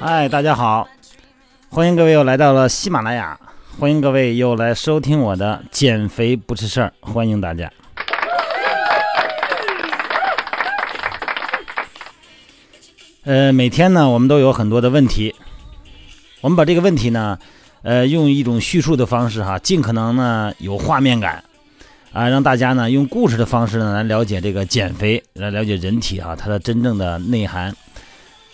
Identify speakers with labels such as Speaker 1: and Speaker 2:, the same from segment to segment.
Speaker 1: 嗨，大家好，欢迎各位又来到了喜马拉雅，欢迎各位又来收听我的减肥不是事儿，欢迎大家。呃，每天呢，我们都有很多的问题，我们把这个问题呢，呃，用一种叙述的方式哈，尽可能呢有画面感，啊，让大家呢用故事的方式呢来了解这个减肥，来了解人体哈它的真正的内涵。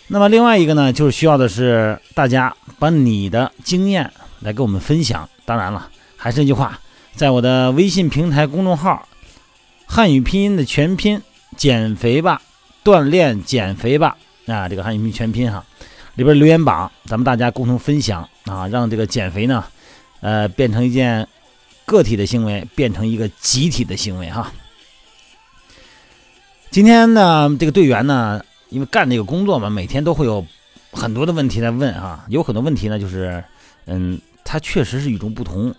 Speaker 1: 那么另外一个呢，就是需要的是大家把你的经验来跟我们分享。当然了，还是那句话，在我的微信平台公众号“汉语拼音的全拼减肥吧，锻炼减肥吧”啊，这个汉语拼音全拼哈，里边留言榜，咱们大家共同分享啊，让这个减肥呢，呃，变成一件个体的行为，变成一个集体的行为哈。今天呢，这个队员呢。因为干这个工作嘛，每天都会有很多的问题在问啊，有很多问题呢，就是嗯，他确实是与众不同。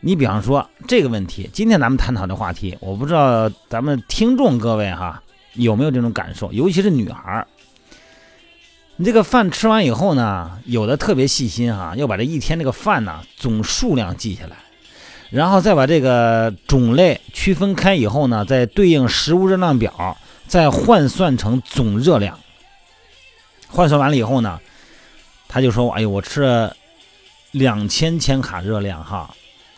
Speaker 1: 你比方说这个问题，今天咱们探讨的话题，我不知道咱们听众各位哈有没有这种感受，尤其是女孩，你这个饭吃完以后呢，有的特别细心哈，要把这一天这个饭呢总数量记下来，然后再把这个种类区分开以后呢，再对应食物热量表。再换算成总热量，换算完了以后呢，他就说：“哎呦，我吃了两千千卡热量哈，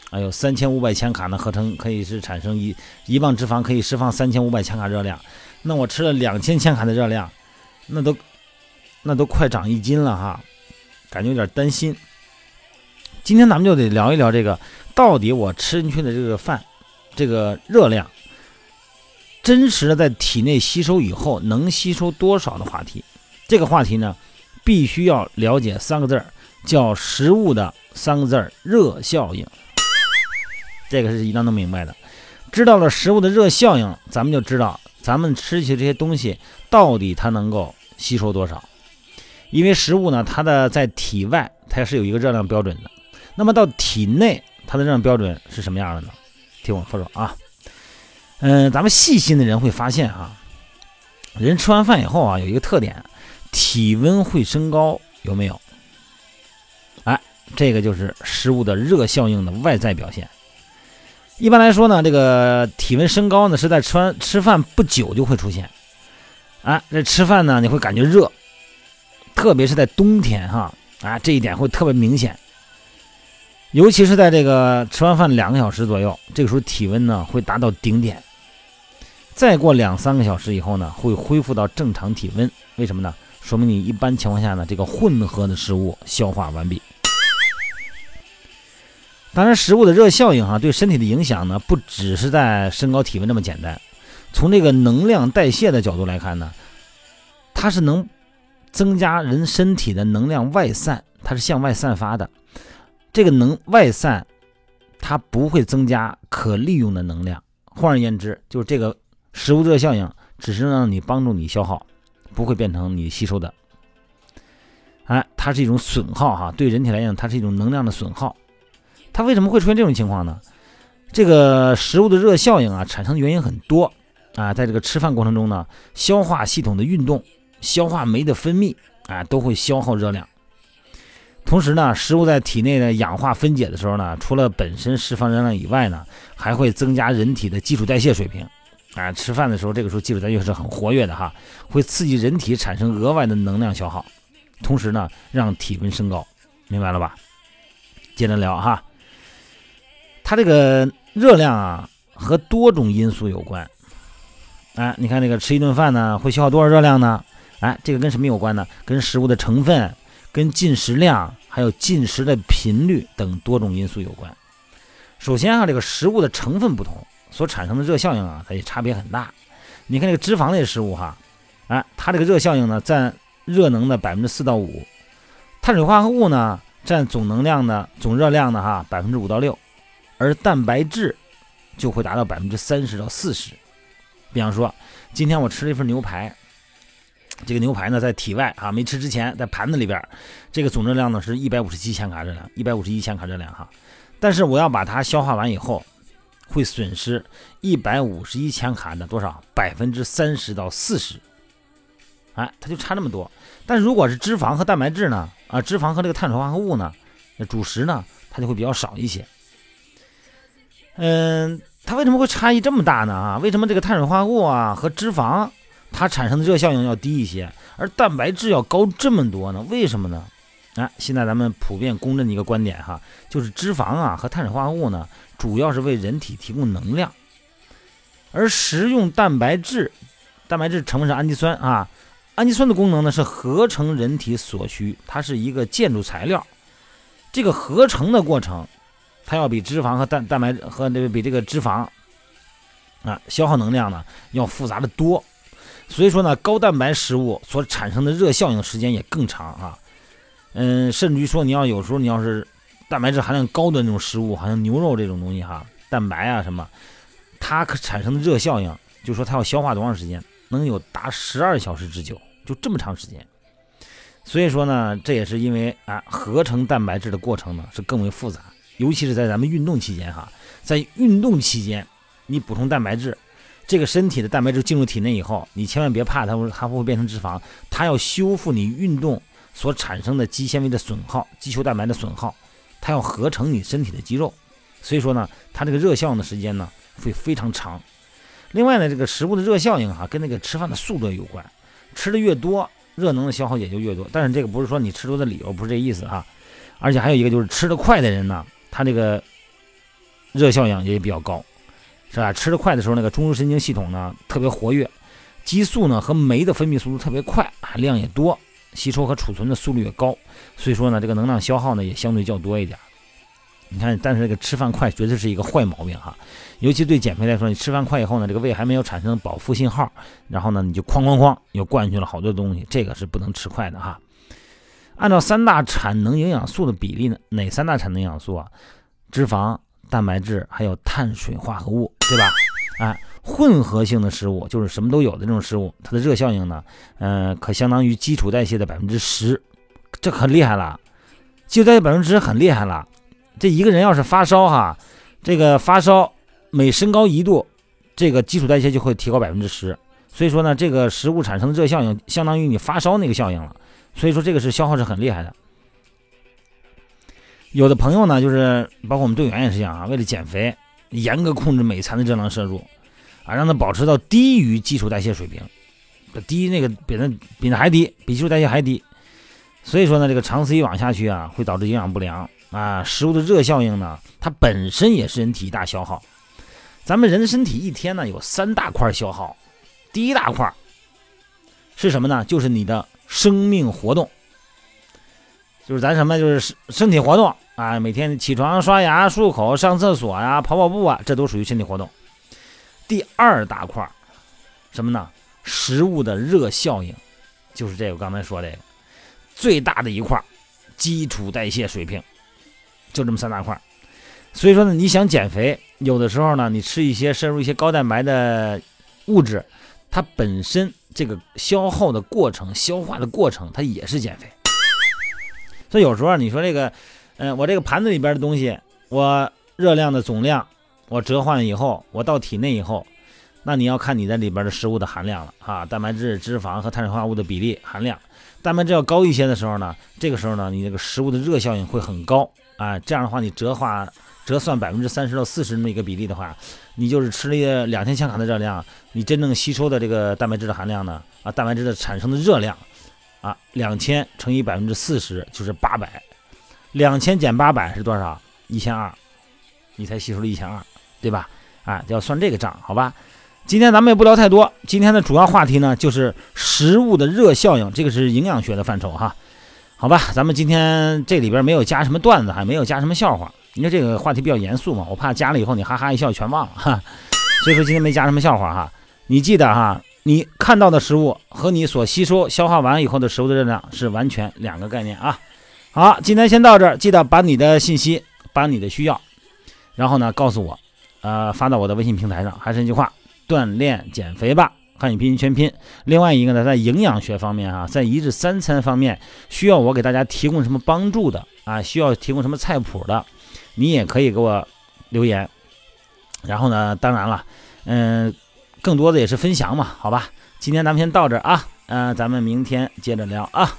Speaker 1: 哎呦，三千五百千卡呢，合成可以是产生一一磅脂肪，可以释放三千五百千卡热量。那我吃了两千千卡的热量，那都那都快长一斤了哈，感觉有点担心。今天咱们就得聊一聊这个，到底我吃进去的这个饭，这个热量。”真实的在体内吸收以后能吸收多少的话题，这个话题呢，必须要了解三个字儿，叫食物的三个字儿热效应。这个是一定能明白的。知道了食物的热效应，咱们就知道咱们吃起这些东西到底它能够吸收多少。因为食物呢，它的在体外它是有一个热量标准的，那么到体内它的热量标准是什么样的呢？听我说说啊。嗯，咱们细心的人会发现啊，人吃完饭以后啊，有一个特点，体温会升高，有没有？哎，这个就是食物的热效应的外在表现。一般来说呢，这个体温升高呢，是在吃完吃饭不久就会出现。啊，这吃饭呢，你会感觉热，特别是在冬天哈，啊，这一点会特别明显。尤其是在这个吃完饭两个小时左右，这个时候体温呢会达到顶点。再过两三个小时以后呢，会恢复到正常体温。为什么呢？说明你一般情况下呢，这个混合的食物消化完毕。当然，食物的热效应哈，对身体的影响呢，不只是在升高体温那么简单。从这个能量代谢的角度来看呢，它是能增加人身体的能量外散，它是向外散发的。这个能外散，它不会增加可利用的能量。换而言之，就是这个。食物热效应只是让你帮助你消耗，不会变成你吸收的。哎，它是一种损耗哈，对人体来讲，它是一种能量的损耗。它为什么会出现这种情况呢？这个食物的热效应啊，产生的原因很多啊。在这个吃饭过程中呢，消化系统的运动、消化酶的分泌啊，都会消耗热量。同时呢，食物在体内的氧化分解的时候呢，除了本身释放热量以外呢，还会增加人体的基础代谢水平。啊，吃饭的时候，这个时候基础代谢是很活跃的哈，会刺激人体产生额外的能量消耗，同时呢，让体温升高，明白了吧？接着聊哈，它这个热量啊，和多种因素有关。哎，你看这个吃一顿饭呢，会消耗多少热量呢？哎，这个跟什么有关呢？跟食物的成分、跟进食量、还有进食的频率等多种因素有关。首先啊，这个食物的成分不同。所产生的热效应啊，它也差别很大。你看这个脂肪类食物哈，哎，它这个热效应呢，占热能的百分之四到五；碳水化合物呢，占总能量的总热量的哈百分之五到六；而蛋白质就会达到百分之三十到四十。比方说，今天我吃了一份牛排，这个牛排呢，在体外啊没吃之前，在盘子里边，这个总热量呢是一百五十七千卡热量，一百五十一千卡热量哈。但是我要把它消化完以后，会损失一百五十一千卡的多少？百分之三十到四十，哎，它就差那么多。但如果是脂肪和蛋白质呢？啊，脂肪和这个碳水化合物呢？主食呢？它就会比较少一些。嗯，它为什么会差异这么大呢？啊，为什么这个碳水化合物啊和脂肪它产生的热效应要低一些，而蛋白质要高这么多呢？为什么呢？啊，现在咱们普遍公认的一个观点哈，就是脂肪啊和碳水化合物呢，主要是为人体提供能量，而食用蛋白质，蛋白质成分是氨基酸啊，氨基酸的功能呢是合成人体所需，它是一个建筑材料，这个合成的过程，它要比脂肪和蛋蛋白和这个比这个脂肪啊消耗能量呢要复杂的多，所以说呢，高蛋白食物所产生的热效应时间也更长啊。嗯，甚至于说，你要有时候你要是蛋白质含量高的那种食物，好像牛肉这种东西哈，蛋白啊什么，它可产生的热效应，就说它要消化多长时间，能有达十二小时之久，就这么长时间。所以说呢，这也是因为啊，合成蛋白质的过程呢是更为复杂，尤其是在咱们运动期间哈，在运动期间，你补充蛋白质，这个身体的蛋白质进入体内以后，你千万别怕它会它会变成脂肪，它要修复你运动。所产生的肌纤维的损耗、肌球蛋白的损耗，它要合成你身体的肌肉，所以说呢，它这个热效应的时间呢会非常长。另外呢，这个食物的热效应哈，跟那个吃饭的速度有关，吃的越多，热能的消耗也就越多。但是这个不是说你吃多的理由，不是这意思哈。而且还有一个就是吃的快的人呢，他这个热效应也比较高，是吧？吃的快的时候，那个中枢神经系统呢特别活跃，激素呢和酶的分泌速度特别快啊，量也多。吸收和储存的速率也高，所以说呢，这个能量消耗呢也相对较多一点。你看，但是这个吃饭快绝对是一个坏毛病哈，尤其对减肥来说，你吃饭快以后呢，这个胃还没有产生饱腹信号，然后呢，你就哐哐哐又灌进去了好多东西，这个是不能吃快的哈。按照三大产能营养素的比例呢，哪三大产能营养素啊？脂肪、蛋白质还有碳水化合物，对吧？哎。混合性的食物就是什么都有的这种食物，它的热效应呢，呃，可相当于基础代谢的百分之十，这可厉害了。基础代谢百分之十很厉害了。这一个人要是发烧哈，这个发烧每升高一度，这个基础代谢就会提高百分之十。所以说呢，这个食物产生的热效应相当于你发烧那个效应了。所以说这个是消耗是很厉害的。有的朋友呢，就是包括我们队员也是一样啊，为了减肥，严格控制每餐的热量摄入。啊，让它保持到低于基础代谢水平，低那个比那比那还低，比基础代谢还低。所以说呢，这个长此以往下去啊，会导致营养不良啊。食物的热效应呢，它本身也是人体一大消耗。咱们人的身体一天呢有三大块消耗，第一大块是什么呢？就是你的生命活动，就是咱什么就是身体活动啊，每天起床、刷牙、漱口、上厕所呀、跑跑步啊，这都属于身体活动。第二大块儿什么呢？食物的热效应，就是这个我刚才说这个最大的一块儿基础代谢水平，就这么三大块所以说呢，你想减肥，有的时候呢，你吃一些摄入一些高蛋白的物质，它本身这个消耗的过程、消化的过程，它也是减肥。所以有时候你说这个，嗯，我这个盘子里边的东西，我热量的总量。我折换以后，我到体内以后，那你要看你在里边的食物的含量了啊，蛋白质、脂肪和碳水化合物的比例含量。蛋白质要高一些的时候呢，这个时候呢，你这个食物的热效应会很高啊。这样的话，你折化折算百分之三十到四十那么一个比例的话，你就是吃了两千千卡的热量，你真正吸收的这个蛋白质的含量呢，啊，蛋白质的产生的热量啊，两千乘以百分之四十就是八百，两千减八百是多少？一千二，你才吸收了一千二。对吧？啊，要算这个账，好吧？今天咱们也不聊太多，今天的主要话题呢，就是食物的热效应，这个是营养学的范畴哈。好吧，咱们今天这里边没有加什么段子，还没有加什么笑话，因为这个话题比较严肃嘛，我怕加了以后你哈哈一笑全忘了哈。所以说今天没加什么笑话哈。你记得哈，你看到的食物和你所吸收消化完以后的食物的热量是完全两个概念啊。好，今天先到这儿，记得把你的信息，把你的需要，然后呢告诉我。呃，发到我的微信平台上，还是那句话，锻炼减肥吧。汉语拼音全拼。另外一个呢，在营养学方面啊，在一日三餐方面，需要我给大家提供什么帮助的啊？需要提供什么菜谱的，你也可以给我留言。然后呢，当然了，嗯，更多的也是分享嘛，好吧？今天咱们先到这儿啊，嗯，咱们明天接着聊啊。